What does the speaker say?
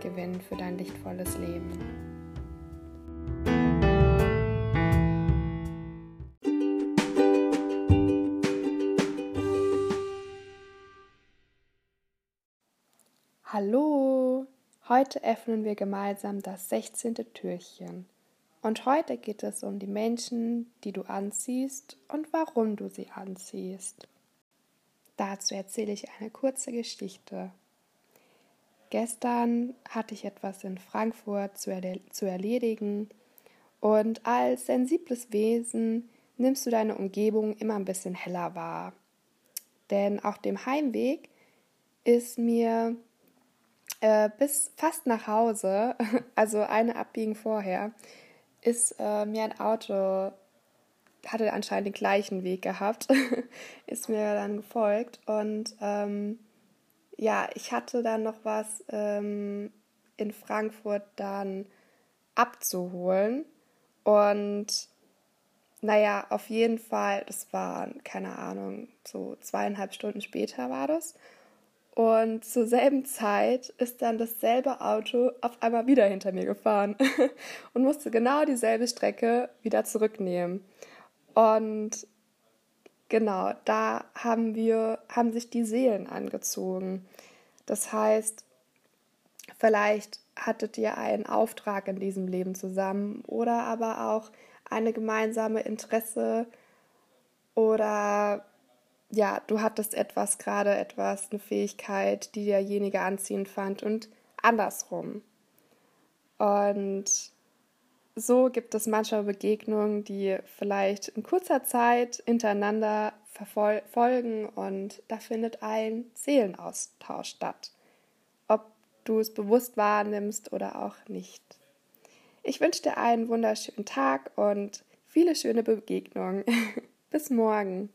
gewinnen für dein lichtvolles Leben. Hallo! Heute öffnen wir gemeinsam das 16. Türchen. Und heute geht es um die Menschen, die du anziehst und warum du sie anziehst. Dazu erzähle ich eine kurze Geschichte. Gestern hatte ich etwas in Frankfurt zu, erle zu erledigen und als sensibles Wesen nimmst du deine Umgebung immer ein bisschen heller wahr. Denn auf dem Heimweg ist mir äh, bis fast nach Hause, also eine Abbiegen vorher, ist äh, mir ein Auto, hatte anscheinend den gleichen Weg gehabt, ist mir dann gefolgt und ähm, ja, ich hatte dann noch was ähm, in Frankfurt dann abzuholen. Und naja, auf jeden Fall, das waren, keine Ahnung, so zweieinhalb Stunden später war das. Und zur selben Zeit ist dann dasselbe Auto auf einmal wieder hinter mir gefahren und musste genau dieselbe Strecke wieder zurücknehmen. Und Genau, da haben wir, haben sich die Seelen angezogen. Das heißt, vielleicht hattet ihr einen Auftrag in diesem Leben zusammen oder aber auch eine gemeinsame Interesse oder ja, du hattest etwas gerade etwas, eine Fähigkeit, die derjenige anziehend fand und andersrum. Und so gibt es manchmal Begegnungen, die vielleicht in kurzer Zeit hintereinander verfolgen und da findet ein Seelenaustausch statt, ob du es bewusst wahrnimmst oder auch nicht. Ich wünsche dir einen wunderschönen Tag und viele schöne Begegnungen. Bis morgen.